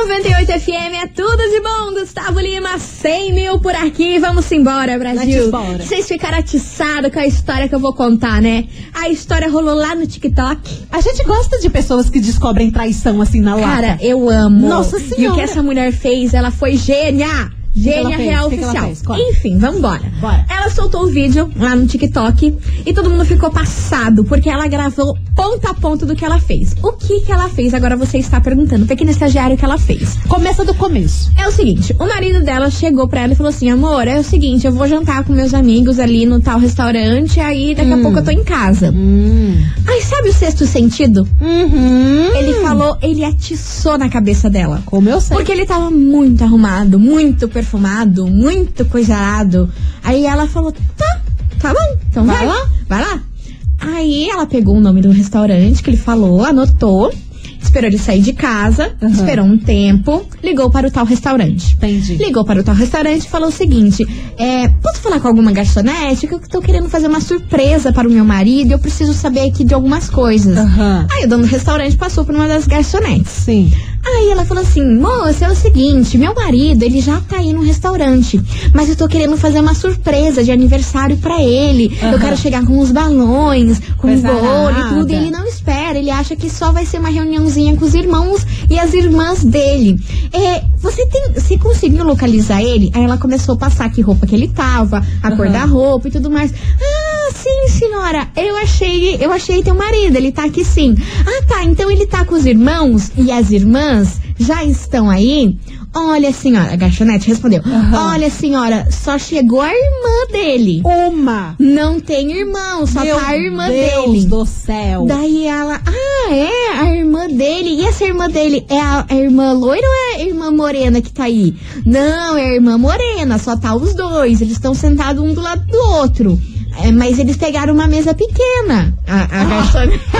98 FM é tudo de bom. Gustavo Lima, 100 mil por aqui. Vamos embora, Brasil. Vamos Vocês ficaram atiçados com a história que eu vou contar, né? A história rolou lá no TikTok. A gente gosta de pessoas que descobrem traição assim na lata. Cara, eu amo. Nossa E o Senhora. que essa mulher fez, ela foi gênia. Que Gênia real que que oficial. Conta. Enfim, vambora. Bora. Ela soltou o vídeo lá no TikTok e todo mundo ficou passado, porque ela gravou ponto a ponto do que ela fez. O que que ela fez? Agora você está perguntando. Pequeno estagiário, que ela fez? Começa do começo. É o seguinte, o marido dela chegou pra ela e falou assim: amor, é o seguinte, eu vou jantar com meus amigos ali no tal restaurante, aí daqui a pouco eu tô em casa. Hum. Aí sabe o sexto sentido? Uhum. Ele falou, ele atiçou na cabeça dela. Como eu sei. Porque ele tava muito arrumado, muito perfumado, muito coisarado. Aí ela falou: tá, tá bom, então vai, Vai lá. vai lá. Aí ela pegou o nome do restaurante que ele falou, anotou, esperou ele sair de casa, Uhum. esperou um tempo, ligou para o tal restaurante. Entendi. Ligou para o tal restaurante e falou o seguinte: é, posso falar com alguma garçonete? Que eu tô querendo fazer uma surpresa para o meu marido e eu preciso saber aqui de algumas coisas. Aham. Aí o dono do restaurante passou por uma das garçonetes. Sim. Aí ela falou assim, moça, é o seguinte, meu marido, ele já tá aí no restaurante, mas eu tô querendo fazer uma surpresa de aniversário pra ele. Eu Aham. quero chegar com os balões, com o Coisa bolo e tudo, e ele não espera, ele acha que só vai ser uma reuniãozinha com os irmãos e as irmãs dele. É, você tem, você conseguiu localizar ele? Aí ela começou a passar que roupa que ele tava, a cor Aham. da roupa e tudo mais. Ah, sim, senhora, eu achei, eu achei teu marido, ele tá aqui sim. Ah, tá, então ele tá com os irmãos e as irmãs já estão aí? Olha, senhora, a garçonete respondeu. Aham. Olha, senhora, só chegou a irmã dele. Uma. Não tem irmão, só Meu tá a irmã Deus dele. do céu. Daí ela, ah, é, a irmã dele. E essa irmã dele é a, a irmã loira ou é a irmã morena que tá aí? Não, é a irmã morena, só tá os dois. Eles estão sentados um do lado do outro. É, mas eles pegaram uma mesa pequena. A, a garçonete,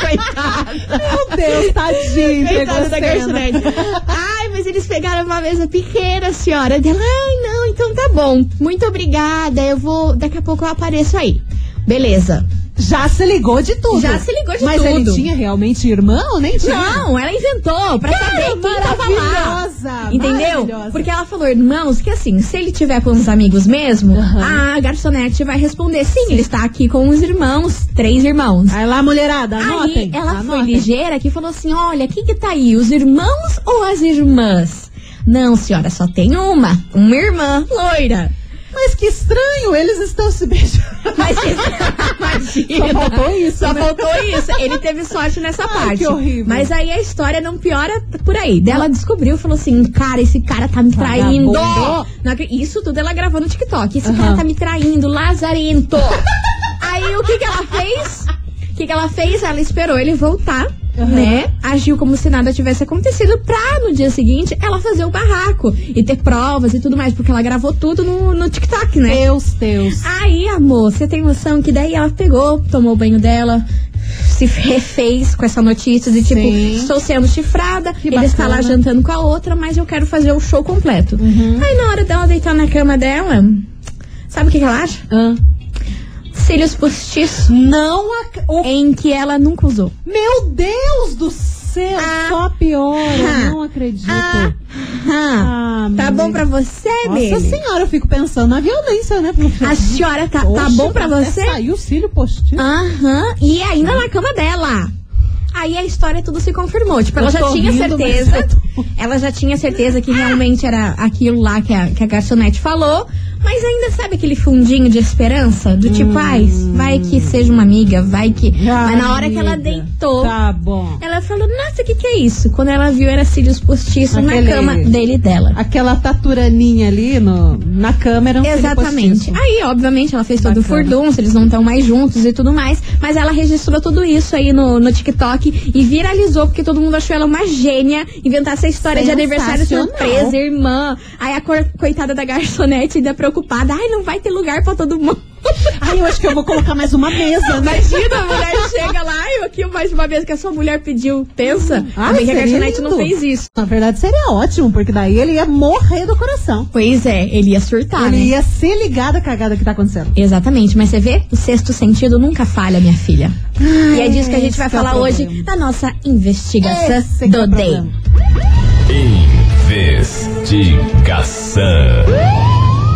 coitada. Meu Deus, tadinho. Coitada da garçonete. Ai, mas eles pegaram uma mesa pequena, senhora. Dela, ai, não, então tá bom. Muito obrigada. Eu vou. Daqui a pouco eu apareço aí. Beleza. Já se ligou de tudo. Já se ligou de Mas tudo. ele tinha realmente irmão ou nem tinha? Não, ela inventou pra saber quem tava lá. maravilhosa, Entendeu? maravilhosa. Porque ela falou, irmãos, que assim, se ele tiver com os amigos mesmo, Aham. a garçonete vai responder, sim, ele está aqui com os irmãos, três irmãos. Aí lá, mulherada, anotem. Aí ela foi anotem. ligeira que falou assim: olha, quem que tá aí? Os irmãos ou as irmãs? Não, senhora, só tem uma. Uma irmã loira. Mas que estranho, eles estão se beijando. Mas imagina. Só faltou isso, Só né? faltou isso. Ele teve sorte nessa Ai, parte. que horrível. Mas aí a história não piora por aí. Daí ela descobriu, falou assim: cara, esse cara tá me traindo. Não acre- Isso tudo ela gravou no TikTok. Esse Aham. cara tá me traindo, lazarento. aí o que que ela fez? O que que ela fez? Ela esperou ele voltar. Aham. Né? Agiu como se nada tivesse acontecido pra no dia seguinte ela fazer o barraco e ter provas e tudo mais, porque ela gravou tudo no, no TikTok, né? Deus, Deus. Aí, amor, você tem noção que daí ela pegou, tomou o banho dela, se refez com essa notícia de tipo, Sim. estou sendo chifrada, Que ele está lá bacana. jantando com a outra, mas eu quero fazer o show completo. Uhum. Aí na hora dela deitar na cama dela, sabe o que, que ela acha? Ah. Cílios postiços Não ac... o- em que ela nunca usou. Meu Deus do céu, Ah. só piora. Ah. Não acredito. Ah, Ah, tá bom pra você, Nossa dele? senhora, eu fico pensando na violência, né? Porque- A senhora tá, tá Oxe, bom pra você? Saiu o cílio postiço. Aham, e ainda na cama dela. Aí a história tudo se confirmou. Tipo, ela Eu já tô tinha rindo, certeza. Ela já tinha certeza que realmente era aquilo lá que a, que a garçonete falou. Mas ainda sabe aquele fundinho de esperança? Do tipo, ai, vai que seja uma amiga, vai que. Ah, mas na hora que ela amiga, deitou, Tá bom. ela falou, nossa, o que, que é isso? Quando ela viu, era cílios postiços Aquele- na cama dele e dela. Aquela taturaninha ali no, na câmera. um Exatamente. Aí, obviamente, ela fez todo o Bacana. furdunço, eles não estão mais juntos e tudo mais. Mas ela registrou tudo isso aí no, no TikTok e viralizou, porque todo mundo achou ela uma gênia. Inventar essa história de aniversário surpresa, irmã. Aí a coitada da garçonete ainda preocupada. Ai, não vai ter lugar pra todo mundo. Ai, eu acho que eu vou colocar mais uma mesa, né? Imagina, a mulher chega lá, eu aqui mais uma vez que a sua mulher pediu. Pensa. Ai, bem que a garçonete não fez isso. Na verdade, seria ótimo, porque daí ele ia morrer do coração. Pois é, ele ia surtar, ele né? ia se ligar da cagada que tá acontecendo. Exatamente, mas você vê, o sexto sentido nunca falha, minha filha. e é disso que a gente vai é falar hoje problema. na nossa investigação Esse é do o day. Investigação.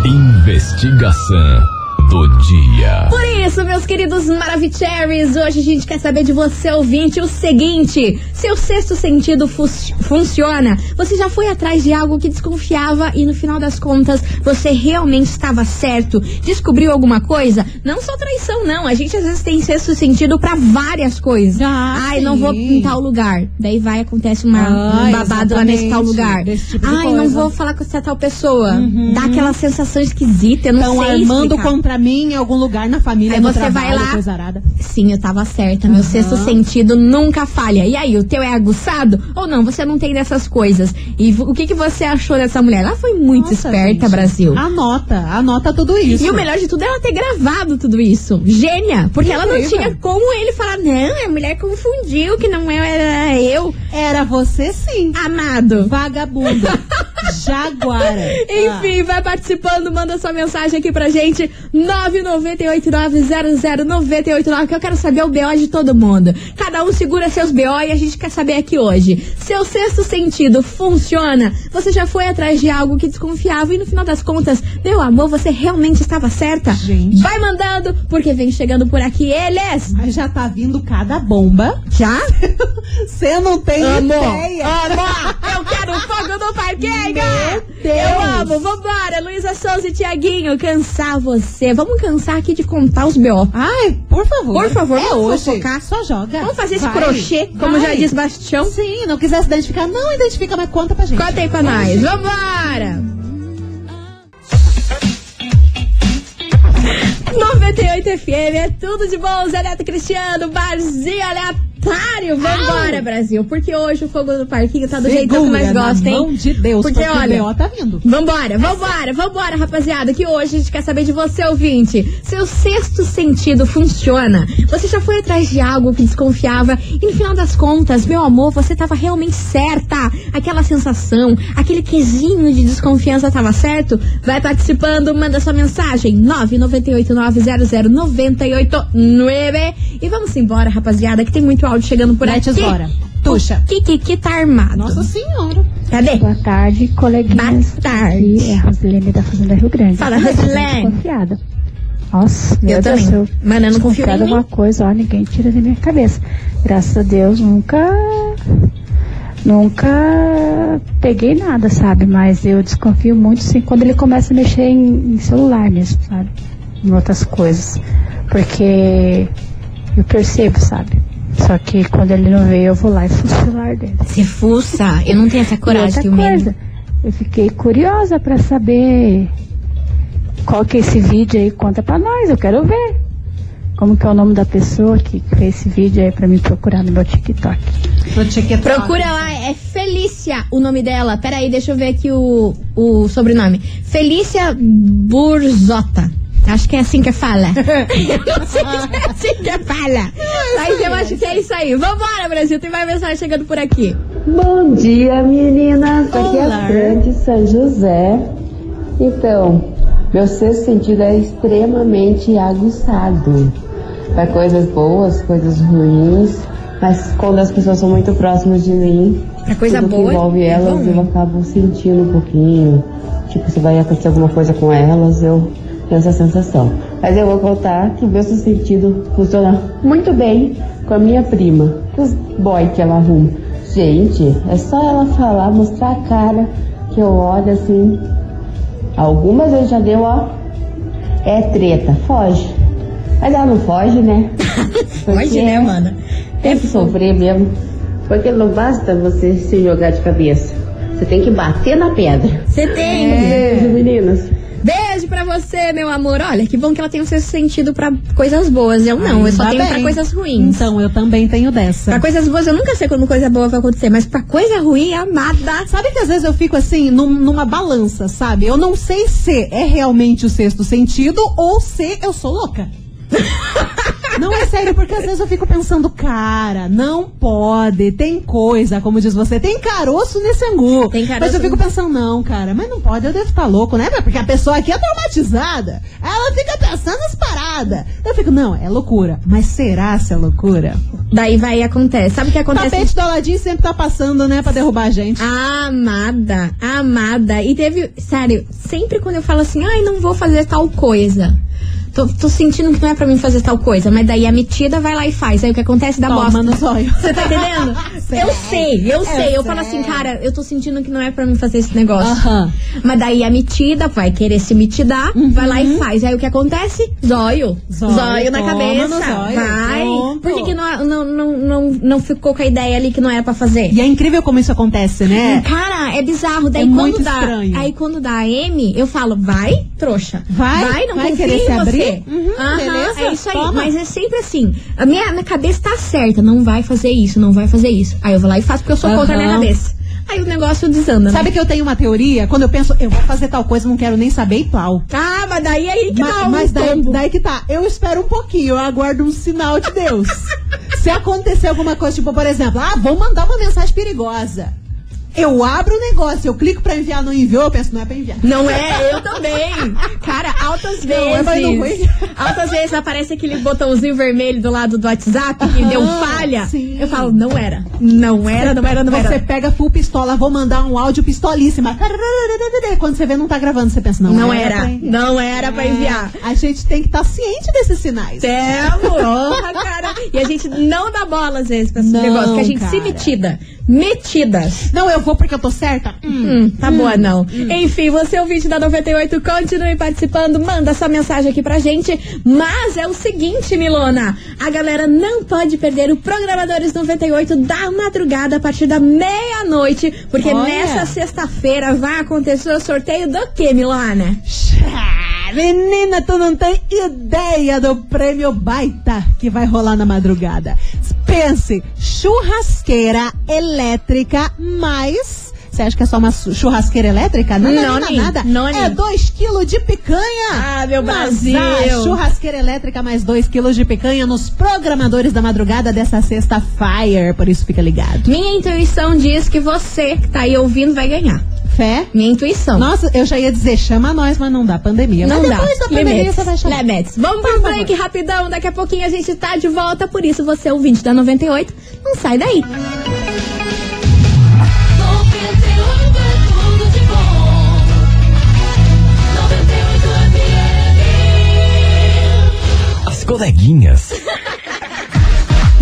Investigação do dia. Por isso, meus queridos Maravicheries, hoje a gente quer saber de você, ouvinte, o seguinte: seu sexto sentido fu funciona? Você já foi atrás de algo que desconfiava e no final das contas você realmente estava certo? Descobriu alguma coisa? Não só traição, não. A gente às vezes tem sexto sentido para várias coisas. Ah, Ai, sim. não vou em tal lugar. Daí vai, acontece uma, Ah, um babado lá nesse tal lugar. Tipo Ai, não coisa. Uhum. vou falar com essa tal pessoa. Dá aquela sensação esquisita, eu não Estão sei armando explicar. contra mim em algum lugar na família, Aí você vai trabalho, lá- coisa arada. Sim, eu tava certa. Meu sexto sentido nunca falha. E aí, o teu é aguçado? Ou não? Você não tem dessas coisas. E o que, que você achou dessa mulher? Ela foi muito Nossa, esperta, gente. Brasil. Anota, anota tudo isso. E o melhor de tudo é ela ter gravado tudo isso. Gênia! Porque ela não tinha como ele falar, não, a mulher confundiu, que não era eu. Era você sim. Amado. Vagabundo. Jaguara. Enfim, vai participando, manda sua mensagem aqui pra gente. 998900989, que eu quero saber o BO de todo mundo. Cada um segura seus BO e a gente quer saber aqui hoje. Seu sexto sentido funciona? Você já foi atrás de algo que desconfiava e no final das contas, meu amor, você realmente estava certa? Gente. Vai mandando, porque vem chegando por aqui eles. Mas já tá vindo cada bomba. Já? Você não tem Amo! ideia. Amor! Eu quero fogo no parquinho! Eu amo! Vambora! Luísa Souza e Tiaguinho, cansar você. Vamos cansar aqui de contar os B.O. Ai, por favor. Por favor, é vamos hoje. fofocar. Só joga. Vamos fazer esse Vai. crochê, como já Vai. diz Bastião? Sim, não quiser se identificar, não identifica, mas conta pra gente. Conta aí pra nós. Vambora! 98 FM, é tudo de bom, Zé Neto Cristiano, Barzinho aleatório. Vambora, Brasil, porque hoje o fogo do parquinho tá do jeito que eu Segura mais gosto, hein? mão de Deus, Porque, porque, olha, o B.O. tá vindo. Vambora, vambora, vambora, rapaziada, que hoje a gente quer saber de você, ouvinte. Seu sexto sentido funciona? Você já foi atrás de algo que desconfiava e no final das contas, meu amor, você tava realmente certa. Aquela sensação, aquele quesinho de desconfiança tava certo? Vai participando, manda sua mensagem, 998900989 e vamos embora, rapaziada, que tem muito áudio chegando por Mete aqui. embora. Tuxa. O Kiki tá armado. Nossa senhora. Cadê? Boa tarde, coleguinhas. Boa tarde. Aqui é a Rosilene da Fazenda Rio Grande. Fala, Rosilene. Desconfiada. Nossa, meu Eu Deus, também. eu Mas eu não confio em alguma coisa, ó, ninguém tira da minha cabeça. Graças a Deus, nunca. Nunca peguei nada, sabe? Mas eu desconfio muito, sim, quando ele começa a mexer em, em celular mesmo, sabe? Em outras coisas. Porque eu percebo, sabe? Só que quando ele não vê, eu vou lá e fuço o celular dele. Você fuça. Eu não tenho essa coragem que o menino. eu fiquei curiosa pra saber qual que é esse vídeo aí, conta pra nós, eu quero ver. Como que é o nome da pessoa que fez esse vídeo aí pra me procurar no meu TikTok. TikTok. Procura lá, é Felícia o nome dela. Peraí, deixa eu ver aqui o, o sobrenome. Felícia Burzota. Acho que é assim que fala. eu não sei se é assim que fala. Mas eu acho que é isso aí. Vambora, Brasil. Tem mais mensagem chegando por aqui. Bom dia, meninas. Aqui é a Fran de São José. Então, meu sexto sentido é extremamente aguçado. Para coisas boas, coisas ruins. Mas quando as pessoas são muito próximas de mim, Pra coisa tudo boa, que envolve é elas, bom. eu acabo sentindo um pouquinho. Tipo, se vai acontecer alguma coisa com elas, eu essa sensação. Mas eu vou contar que o meu sentido funciona muito bem com a minha prima. Os boy que ela arruma. Gente, é só ela falar, mostrar a cara, que eu olho assim. Algumas vezes já deu, ó. É treta, foge. Mas ela não foge, né? Porque né, mano? Tem que sofrer mesmo. Porque não basta você se jogar de cabeça. Você tem que bater na pedra. Você tem. Beijo, meninas. Pra você, meu amor. Olha, que bom que ela tem o seu sentido pra coisas boas. Eu não, eu só tenho pra bem. coisas ruins. Então, eu também tenho dessa. Pra coisas boas, eu nunca sei quando coisa boa vai acontecer, mas pra coisa ruim, amada. Sabe que às vezes eu fico assim, num- numa balança, sabe? Eu não sei se é realmente o sexto sentido ou se eu sou louca. Não é sério, porque às vezes eu fico pensando, cara, não pode, tem coisa, como diz você, tem caroço nesse angu. Tem caroço Mas eu fico pensando, não, cara, mas não pode, eu devo estar louco, né? Porque a pessoa aqui é traumatizada. Ela fica pensando nas paradas. Eu fico, não, é loucura. Mas será se é loucura? Daí vai e acontece. Sabe o que acontece? Tapete do Aladim sempre tá passando, né, pra derrubar a gente. Amada, amada. E teve, sério, sempre quando eu falo assim, ai, não vou fazer tal coisa. Tô, tô sentindo que não é pra mim fazer tal coisa, mas daí a metida vai lá e faz. Aí o que acontece dá Toma bosta. no zóio. Você tá entendendo? eu sei, eu sei. Eu falo assim, cara, eu tô sentindo que não é pra mim fazer esse negócio. Aham. Mas daí a metida vai querer se mitidar, vai lá e faz. Aí o que acontece? Zóio. Zóio, Zóio, na toma cabeça. no zóio, vai. pronto. Por que, que não, não, não, não, não ficou com a ideia ali que não era pra fazer? E é incrível como isso acontece, né? Cara, é bizarro. Daí É quando muito dá, estranho. Aí quando dá a M, eu falo, vai, trouxa. Vai? Vai, não Vai confia querer em se você. abrir? Uhum, Aham, beleza, é isso aí. toma. Mas é sempre assim. A minha, minha cabeça tá certa. Não vai fazer isso, não vai fazer isso. Aí eu vou lá e faço porque eu sou contra a minha cabeça. Aí o negócio desanda, Sabe né? que eu tenho uma teoria? Quando eu penso, eu vou fazer tal coisa, não quero nem saber e plau. Ah, mas daí aí que Ma- dá um mas daí, daí que tá. Eu espero um pouquinho, eu aguardo um sinal de Deus. Se acontecer alguma coisa, tipo, por exemplo, ah, vou mandar uma mensagem perigosa. Eu abro o negócio, eu clico pra enviar, não enviou, eu penso, não é pra enviar. Não é, eu também. Cara, altas vezes. Não, é, não altas vezes aparece aquele botãozinho vermelho do lado do WhatsApp que deu Aham, falha. sim. Eu falo, não era. Não era, não era, não Você era. pega full pistola, vou mandar um áudio pistolíssima. Quando você vê, não tá gravando, você pensa, não, Não era. era. Não era pra enviar. É, a gente tem que estar ciente desses sinais. Temos, porra, cara. E a gente não dá bola às vezes pra esse Não, negócio, que a gente se cara. metida. Metidas. Não, eu vou porque eu tô certa. Hum, tá boa não. Enfim, você ouvinte da 98, continue participando, manda sua mensagem aqui pra gente. Mas é o seguinte, Milona, a galera não pode perder o Programadores 98 da madrugada a partir da meia-noite, porque Olha. nessa sexta-feira vai acontecer o sorteio do que, Milona? Ah, Menina, tu não tem ideia do prêmio baita que vai rolar na madrugada. Pense, churrasqueira elétrica mais. Você acha que é só uma churrasqueira elétrica? Nada, Não, nada, nem, nada. não, é nem. 2 quilos de picanha. Ah, meu Mas Brasil. a churrasqueira elétrica mais 2 quilos de picanha nos programadores da madrugada dessa sexta Fire. Por isso fica ligado. Minha intuição diz que você que tá aí ouvindo vai ganhar. Fé? Minha intuição. Nossa, eu já ia dizer, chama nós, mas não dá pandemia. Não mas dá. depois da pandemia você vai chamar. Limites. Vamos pro break rapidão. Daqui a pouquinho a gente tá de volta. Por isso, você, ouvinte da 98, não sai daí. Coleguinhas.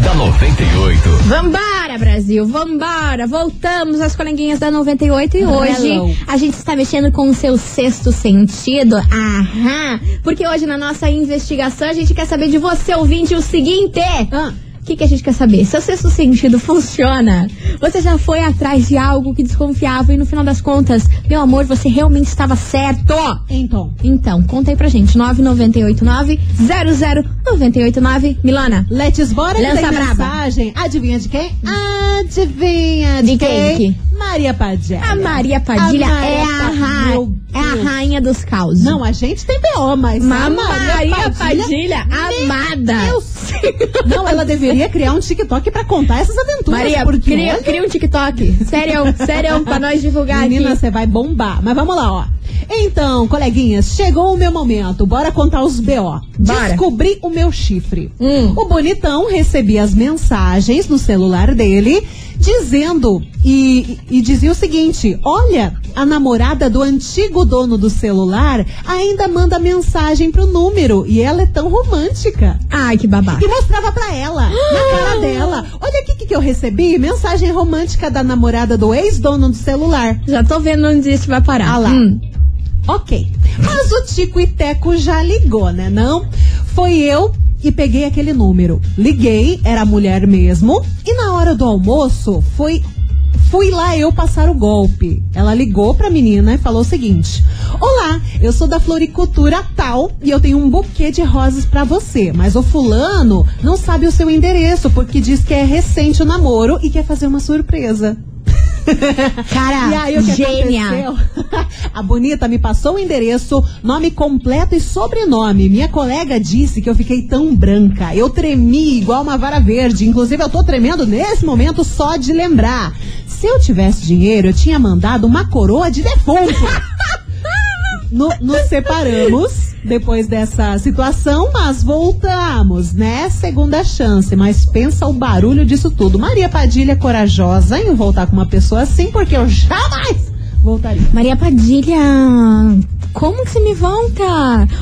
da 98. Vambora, Brasil, vambora. Voltamos às coleguinhas da 98 e hoje Hello. a gente está mexendo com o seu sexto sentido. Aham. Porque hoje na nossa investigação a gente quer saber de você, ouvinte, o seguinte. Ah. O que, que a gente quer saber? Seu sexto sentido funciona? Você já foi atrás de algo que desconfiava e no final das contas, meu amor, você realmente estava certo? Então. Então, conta aí pra gente. 9989-00989. Milana, Let's bora que tem mensagem. Adivinha de quem? Adivinha de, De quem? Maria Padilha. a Maria Padilha A Maria é, a ra... Meu é a rainha dos causos. Não, a gente tem B.O., mas Mas a Maria, Padilha, Meu amada. Deus. Não, ela deveria criar um TikTok pra contar essas aventuras. Maria, porque cria, olha, cria um TikTok. Sério, sério, pra nós divulgar Menina, você vai bombar. Mas vamos lá, ó. Então, coleguinhas, chegou o meu momento. Bora contar os B.O. Bora. Descobri o meu chifre. Hum. O bonitão recebia as mensagens no celular dele dizendo e, e dizia o seguinte: Olha, a namorada do antigo dono do celular ainda manda mensagem pro número e ela é tão romântica. Ai, que babaca. E mostrava pra ela, na cara dela. Olha aqui o que, que eu recebi: mensagem romântica da namorada do ex-dono do celular. Já tô vendo onde isso vai parar. Ah lá. Hum. Ok. Mas o Tico e Teco já ligou, né? Não? Foi eu e peguei aquele número. Liguei, era mulher mesmo. E na hora do almoço, foi. Fui lá eu passar o golpe. Ela ligou pra menina e falou o seguinte: Olá, eu sou da floricultura tal e eu tenho um buquê de rosas pra você. Mas o fulano não sabe o seu endereço porque diz que é recente o namoro e quer fazer uma surpresa. Cara, E aí o que gênia. aconteceu? A bonita me passou o endereço, nome completo e sobrenome. Minha colega disse que eu fiquei tão branca. Eu tremi igual uma vara verde. Inclusive, eu tô tremendo nesse momento só de lembrar. Se eu tivesse dinheiro, eu tinha mandado uma coroa de defunto. No- nos separamos depois dessa situação, mas voltamos, né? Segunda chance, mas pensa o barulho disso tudo. Maria Padilha corajosa em voltar com uma pessoa assim, porque eu jamais voltaria. Maria Padilha, como que você me volta?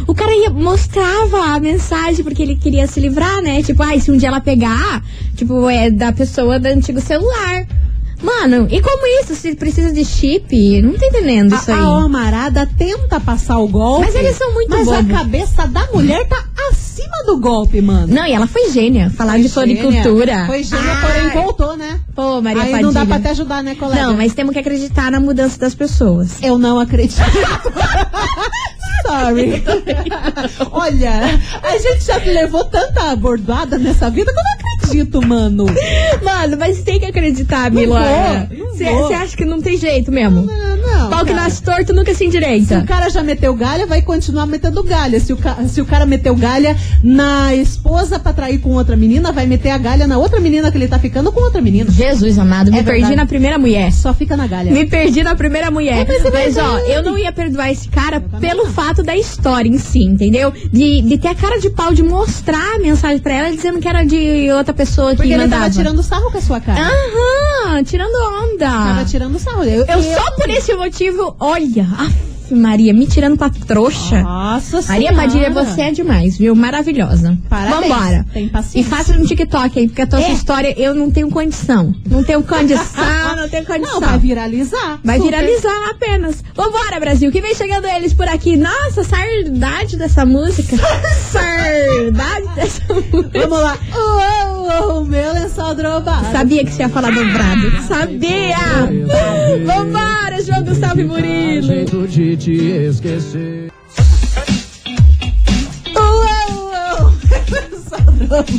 O cara ia, mostrava a mensagem porque ele queria se livrar, né? Tipo, ai, se um dia ela pegar, tipo, é da pessoa do antigo celular. Mano, e como isso? Se precisa de chip? Não tô entendendo isso A, aí. a Almarada tenta passar o golpe. Mas eles são muito Mas a cabeça da mulher tá acima do golpe, mano. Não, e ela foi gênia. Falar de floricultura. Foi gênia, Ai. porém voltou, né? Pô, Maria Aí Padilha. não dá pra te ajudar, né, colega? Não, mas temos que acreditar na mudança das pessoas. Eu não acredito. Sorry. Olha, a gente já levou tanta abordada nessa vida que eu não acredito, mano. Mano, mas tem que acreditar, Milana. Você acha que não tem jeito mesmo? Não, não. Pau que nasce torto nunca se Se endireita. o cara já meteu galha, vai continuar metendo galha. Se o, ca- se o cara meteu galha na esposa pra trair com outra menina, vai meter a galha na outra menina que ele tá ficando com outra menina. Jesus amado, me É perdi verdade. na primeira mulher. Só fica na galha. Me perdi na primeira mulher. Mas é Mas, ó, verdade. eu não ia perdoar esse cara pelo fato da história em si, entendeu? De, de ter a cara de pau de mostrar a mensagem pra ela dizendo que era de outra pessoa que Porque ele mandava. tava tirando sarro com a sua cara. Aham, tirando onda. Tava tirando sarro. Eu, Eu só por esse motivo, olha, af, Maria, me tirando pra trouxa. Nossa Maria Senhora. Padilha, você é demais, viu? Maravilhosa. Parabéns. Vambora. Tem paciência. E faça um TikTok aí, porque a tua É. história eu não tenho condição. Não tenho condição, não tenho condição. Não, vai viralizar. Vai Super. viralizar apenas. Vambora, Brasil, que vem chegando eles por aqui. Nossa, saudade dessa música. saudade dessa música. Vamos lá. Oh, oh, oh, meu lençol drobado. Sabia que você ia falar dobrado. Sabia! Vambora, João Gustavo e Murilo. Te esquecer. Drobado.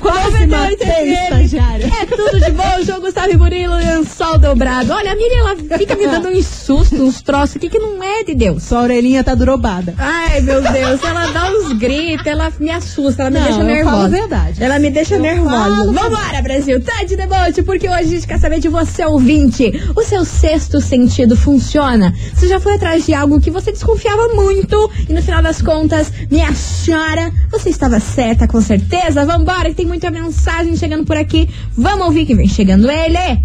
Quase matei, estagiária. É tudo de bom, João Gustavo e Murilo, lençol dobrado. Olha, a Miriam, ela fica me dando uns sustos, uns troços aqui que não é de Deus. Sua orelhinha tá drobada. Ai, meu Deus, ela dá uns gritos, ela me assusta, ela me Não, deixa nervosa. falo verdade. Ela me deixa Eu nervosa. Vambora, Brasil, tá de debote, porque hoje a gente quer saber de você, ouvinte. O seu sexto sentido funciona? Você já foi atrás de algo que você desconfiava muito e no final das contas, minha senhora, você estava certa com certeza? Vambora, que tem muita mensagem chegando por aqui. Vamos ouvir que vem chegando ele.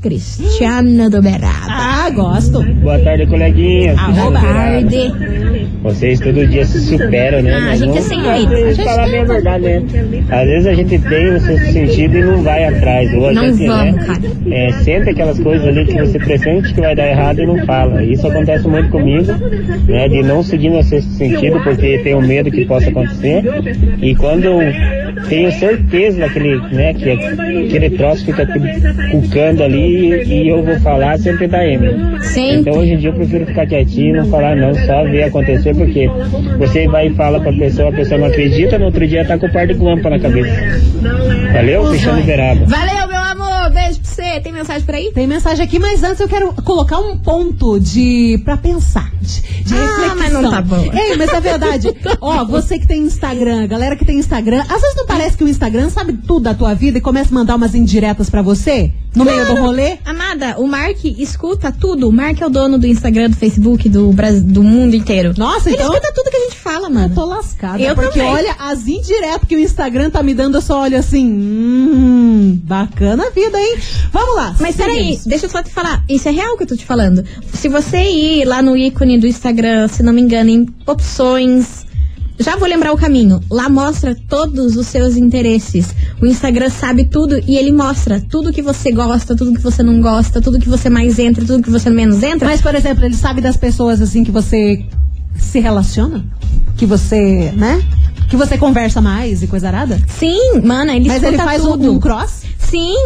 Cristiano do Beraba. Ah, gosto. Boa tarde, coleguinhas. Boa tarde. Vocês todo dia se superam, né? Ah, a gente é sem jeito. Às vezes falar bem a verdade, né? Às vezes a gente tem o seu sentido e não vai atrás. Ou a Não gente, vamos, né? É, sente aquelas coisas ali que você pressente que vai dar errado e não fala. Isso acontece muito comigo, né? De não seguir meu sexto sentido porque tenho medo que possa acontecer. E quando eu tenho certeza daquele, né? Que aquele troço fica cucando ali e eu vou falar sempre Emily. Sempre. Então hoje em dia eu prefiro ficar quietinho, não falar não, só ver acontecer, porque você vai e fala pra pessoa, a pessoa não acredita, no outro dia tá com o par de guampa na cabeça. Valeu? Fechando Veraba. Valeu, meu amor. Beijo pra você. Tem mensagem por aí? Tem mensagem aqui, mas antes eu quero colocar um ponto de pra pensar, de, de Ah, reflexão. mas não tá bom. Ei, mas é verdade. Ó, você que tem Instagram, galera que tem Instagram, às vezes não parece que o Instagram sabe tudo da tua vida e começa a mandar umas indiretas pra você no meio do rolê? Amada, o Mark escuta tudo. O Mark é o dono do Instagram, do Facebook, do, Brasil, do mundo inteiro. Nossa, Ele então escuta tudo que a gente fala, eu mano. tô lascada. Eu porque também. olha, as indiretas que o Instagram tá me dando, eu só olho assim, hum, bacana a vida, hein? Vamos lá. Mas peraí, deixa eu só te falar. Isso é real que eu tô te falando. Se você ir lá no ícone do Instagram, se não me engano, em opções. Já vou lembrar o caminho. Lá mostra todos os seus interesses. O Instagram sabe tudo e ele mostra tudo que você gosta, tudo que você não gosta, tudo que você mais entra, tudo que você menos entra. Mas, por exemplo, ele sabe das pessoas assim que você se relaciona? Que você, né? Que você conversa mais e coisa arada? Sim, mana, ele Mas ele faz um, tudo. um cross? Sim,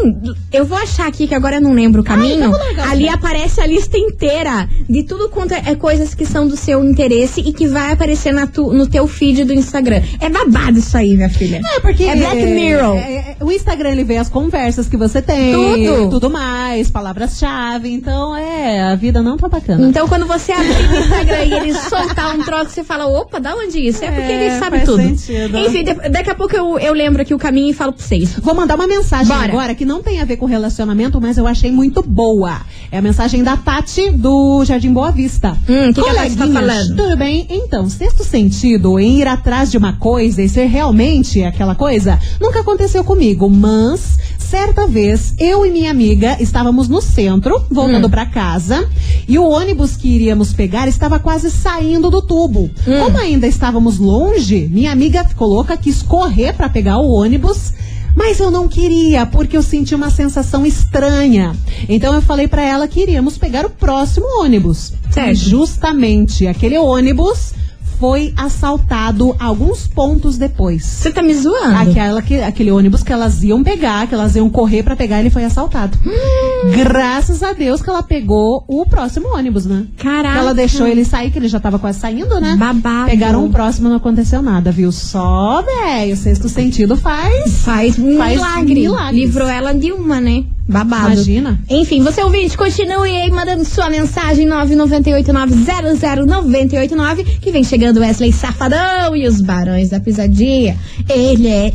eu vou achar aqui que agora eu não lembro o caminho. Ali aparece a lista inteira de tudo quanto é é coisas que são do seu interesse e que vai aparecer na tu- no teu feed do Instagram. É babado isso aí, minha filha. É, porque. É Black Mirror. é, é, o Instagram, ele vê as conversas que você tem. Tudo. Tudo mais, palavras-chave. Então, é, a vida não tá bacana. Então, quando você abrir o Instagram e ele soltar um troço, você fala, opa, da onde isso? É porque É, ele sabe faz tudo. Sentido. Enfim, daqui a pouco eu, eu lembro aqui o caminho e falo pra vocês. Vou mandar uma mensagem Bora. agora que não tem a ver com relacionamento, mas eu achei muito boa. É a mensagem da Tati do Jardim Boa Vista. Hum, que que a Tati tá Coleguinhas, falando? Tudo bem? Então, sexto sentido em ir atrás de uma coisa e ser realmente aquela coisa nunca aconteceu comigo, mas certa vez eu e minha amiga estávamos no centro, voltando Hum. pra casa, e o ônibus que iríamos pegar estava quase saindo do tubo. Hum. Como ainda estávamos longe, minha amiga ficou louca, quis correr pra pegar o ônibus. Mas eu não queria, porque eu senti uma sensação estranha. Então eu falei pra ela que iríamos pegar o próximo ônibus. Certo. E justamente aquele ônibus foi assaltado alguns pontos depois. Você tá me zoando? Aquela que, aquele ônibus que elas iam pegar, que elas iam correr pra pegar, ele foi assaltado. Hum. Graças a Deus que ela pegou o próximo ônibus, né? Caraca. Que ela deixou ele sair, que ele já tava quase saindo, né? Babado. Pegaram o próximo, não aconteceu nada, viu? Só, velho, sexto sentido faz. Faz Faz milagre. milagres. Livrou ela de uma, né? Babado. Imagina. Enfim, você ouvinte, continue aí mandando sua mensagem 998900989 que vem chegando Wesley Safadão e os Barões da Pisadinha. Ele é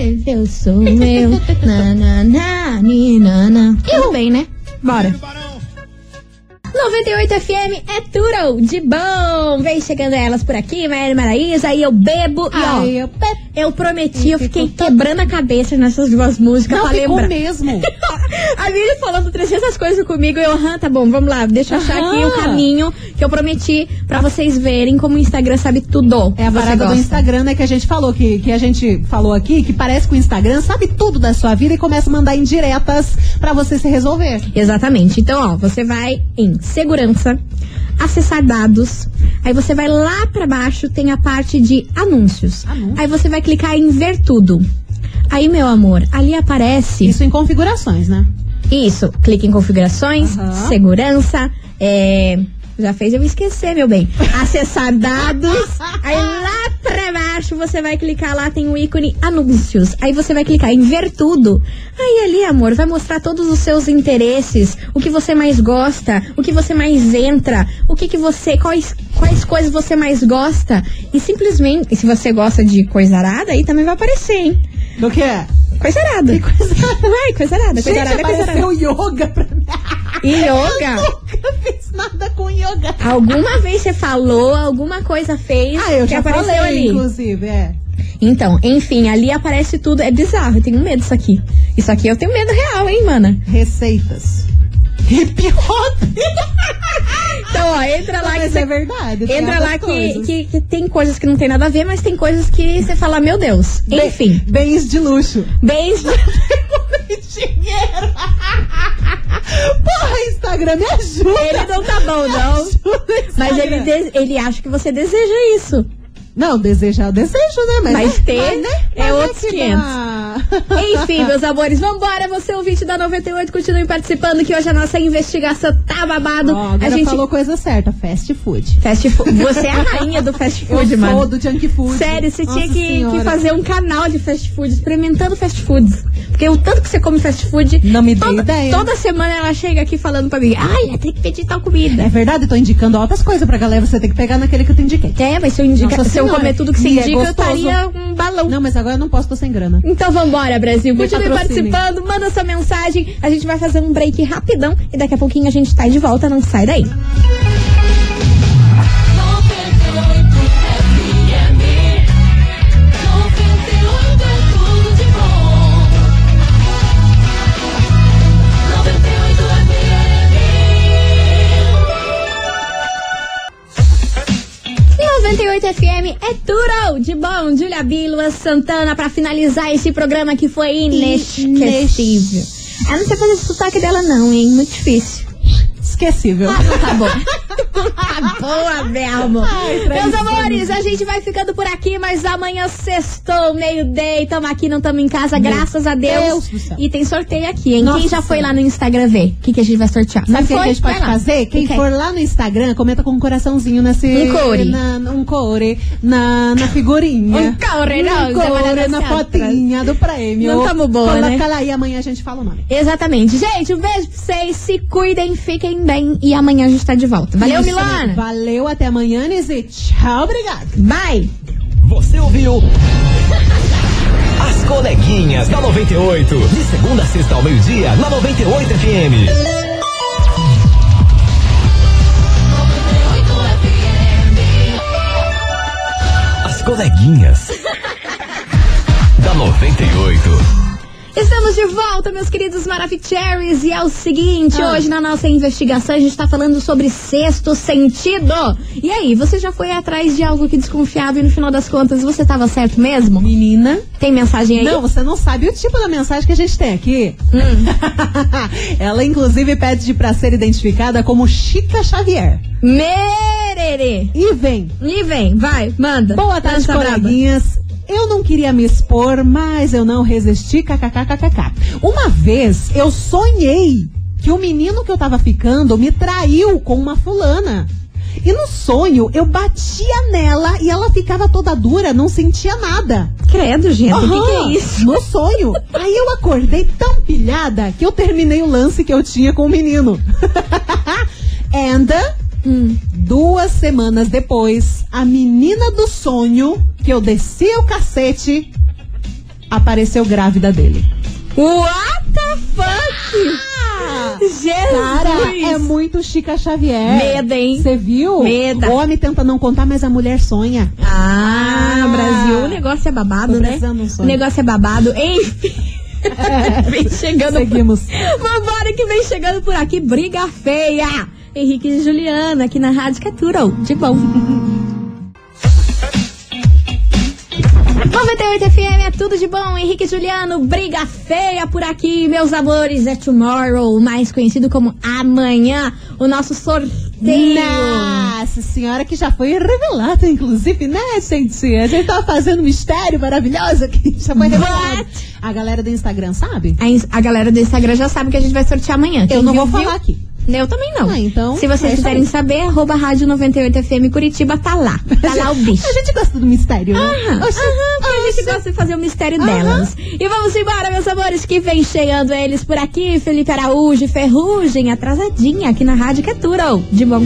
ele, eu sou eu. na, na, na, ni, na, na. Tudo bem, né? Bora. 98 FM é tudo de bom. Vem chegando elas por aqui, Maíra Maraísa, aí eu bebo e ó, eu pe- eu prometi, eu fiquei quebrando a cabeça nessas duas músicas Não pra ficou lembrar. mesmo. A Vivi falando 300 coisas comigo e eu, aham, tá bom, vamos lá, deixa eu achar aqui o caminho que eu prometi pra vocês verem como o Instagram sabe tudo. É a parada do. Instagram, né, que a gente falou, que, que a gente falou aqui, que parece que o Instagram sabe tudo da sua vida e começa a mandar indiretas pra você se resolver. Exatamente. Então, ó, você vai em segurança, acessar dados, aí você vai lá pra baixo, tem a parte de anúncios. Anúncios. Aí você vai clicar em ver tudo. Aí, meu amor, ali aparece Isso em configurações, né? Isso, clique em configurações, Aham. segurança, é, já fez eu esquecer, meu bem. Acessar dados, aí lá pra baixo você vai clicar lá, tem o ícone anúncios. Aí você vai clicar em ver tudo. Aí ali, amor, vai mostrar todos os seus interesses, o que você mais gosta, o que você mais entra, o que que você, quais, quais coisas você mais gosta. E simplesmente, e se você gosta de coisa arada, aí também vai aparecer, hein? Do que? Coisa arada. coisa Vai, coisa arada, coisa arada, coisa arada. yoga pra mim. E yoga? Nunca fiz nada com yoga. Alguma vez você falou, alguma coisa fez Ah, eu que já apareceu falei, ali. inclusive, é. Então, enfim, ali aparece tudo. É bizarro, eu tenho medo disso aqui. Isso aqui eu tenho medo real, hein, mana? Receitas. Hip hop. Então, ó, entra lá que Mas é verdade. Entra lá que, que, que tem coisas que não tem nada a ver, mas tem coisas que você fala, meu Deus. Enfim, Bens de luxo. bens. Dinheiro. Porra, Instagram, me ajuda. Ele não tá bom, não. Ajuda, Mas ele, de- ele acha que você deseja isso. Não, desejar eu desejo, né? Mas, Mas né? ter né? é Mas outros que 500. dá. Enfim, meus amores, vambora. Você ouvinte da 98, continue participando que hoje a nossa investigação tá babado. A gente falou coisa certa, fast food. Fast food. Você é a rainha do fast food, eu mano. sou do junk food. Sério, você Nossa tinha que, que fazer um canal de fast food, experimentando fast foods. Porque o tanto que você come fast food. Não me toda, ideia. Toda semana ela chega aqui falando pra mim: ai, tem que pedir tal comida. É verdade, tô indicando altas coisas pra galera. Você tem que pegar naquele que eu te indiquei. É, mas se eu, indica, se eu comer tudo que você é indica, eu gostoso. estaria um balão. Não, mas agora eu não posso, tô sem grana. Então vambora, Brasil. Continue participando, manda sua mensagem. A gente vai fazer um break rapidão e daqui a pouquinho a gente tá de volta. Não sai daí. 98 FM é tudo de bom. Júlia Bílua Santana pra finalizar esse programa que foi inesquecível. Eu não sei fazer esse sotaque dela não, hein? Muito difícil. Esquecível. Ah, tá bom. Boa, Belmo. Meus amores, a gente vai ficando por aqui, mas amanhã sextou, meio-day, tamo aqui, não tamo em casa, graças a Deus. Deus. E tem sorteio aqui, hein? Quem Nossa já foi lá no Instagram ver? O que, que a gente vai sortear? Sabe o que a gente pode fazer? Quem O que for lá no Instagram, comenta com um coraçãozinho nesse. Um core. Na, um core. Na, na figurinha. Um core, não, Um core na Catras. fotinha do prêmio. Não tamo boa, Coloca né? lá e amanhã a gente fala o nome. Exatamente. Gente, um beijo pra vocês, se cuidem, fiquem bem e amanhã a gente tá de volta. Valeu, Milana? Valeu, até amanhã, Nise. Tchau, obrigado. Bye! Você ouviu? As coleguinhas da 98. De segunda a sexta ao meio-dia, na 98 FM. As coleguinhas. da 98. Estamos de volta, meus queridos Maravicheries, e é o seguinte, Ah. hoje na nossa investigação a gente tá falando sobre sexto sentido. E aí, você já foi atrás de algo que desconfiava e no final das contas você tava certo mesmo? Menina. Tem mensagem aí? Não, você não sabe o tipo da mensagem que a gente tem aqui. Hum. Ela, inclusive, pede pra ser identificada como Chica Xavier. Mererê! E vem. E vem, vai, manda. Boa tarde, Lança braba. Eu não queria me expor, mas eu não resisti, kkkkkk. Uma vez eu sonhei que o menino que eu tava ficando me traiu com uma fulana. E no sonho eu batia nela e ela ficava toda dura, não sentia nada. Credo, gente, o que, que é isso? No sonho. Aí eu acordei tão pilhada que eu terminei o lance que eu tinha com o menino. Anda, Hum. duas semanas depois, a menina do sonho, que eu desci o cacete, apareceu grávida dele. What the fuck? Jesus! Cara, é muito Chica Xavier. Medo, hein? Você viu? Meda. O homem tenta não contar, mas a mulher sonha. Ah, Ah. Brasil, o negócio é babado, né? um O negócio é babado. Enfim. vem chegando. Seguimos. Vambora que vem chegando por aqui, briga feia. Henrique e Juliana, aqui na Rádio Catura. De bom. 98 FM é tudo de bom, Henrique Juliano, briga feia por aqui, meus amores, é Tomorrow, mais conhecido como Amanhã, o nosso sorteio. Nossa senhora, que já foi revelado, inclusive, né, gente? A gente tava fazendo um mistério maravilhoso que já foi revelado. What? A galera do Instagram sabe? A, a galera do Instagram já sabe que a gente vai sortear amanhã. Quem Eu não viu, vou viu. falar aqui. Eu também não. Ah, então, Se vocês é quiserem saber, arroba rádio 98FM Curitiba tá lá. Tá lá o bicho. A gente gosta do mistério, né? Aham, Oxi, aham, porque a gente gosta de fazer o mistério Aham. delas. E vamos embora, meus amores, que vem chegando eles por aqui. Felipe Araújo, Ferrugem, atrasadinha aqui na Rádio Caturo. De bom.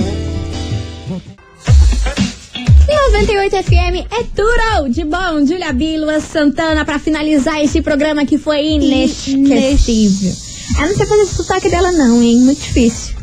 98 FM é Turo, de bom, Julia Bílua Santana, pra finalizar esse programa que foi inesquecível. Eu não sei fazer esse sotaque dela não, hein, muito difícil.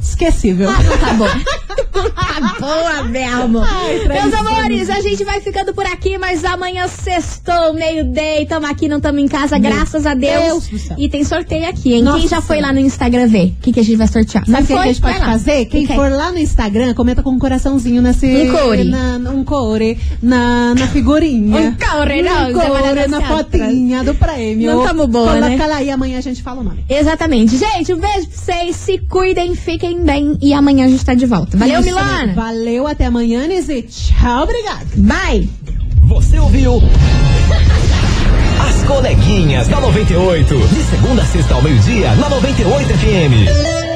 Esquecível. Ah, não tá bom. boa, Belmo. Ai, Meus amores, a gente vai ficando por aqui, mas amanhã sextou, meio-day, tamo aqui, não tamo em casa, graças a Deus. Deus. E tem sorteio aqui, hein? Nossa Quem já foi Senhora. lá no Instagram ver? O que, que a gente vai sortear? Sabe o que a gente pode fazer? Quem Ok. for lá no Instagram, comenta com um coraçãozinho nesse. Um core. Na, um core. Na, na figurinha. Um core, não, Um Maria core na fotinha do prêmio. Não tamo boa, Coloca né? lá e amanhã a gente fala o nome. Exatamente. Gente, um beijo pra vocês, se cuidem, fiquem bem e amanhã a gente tá de volta. Valeu, Isso, Milana. Valeu, até amanhã, Nise. Tchau, obrigado. Bye. Você ouviu? As coleguinhas da 98. De segunda a sexta ao meio-dia, na 98 FM.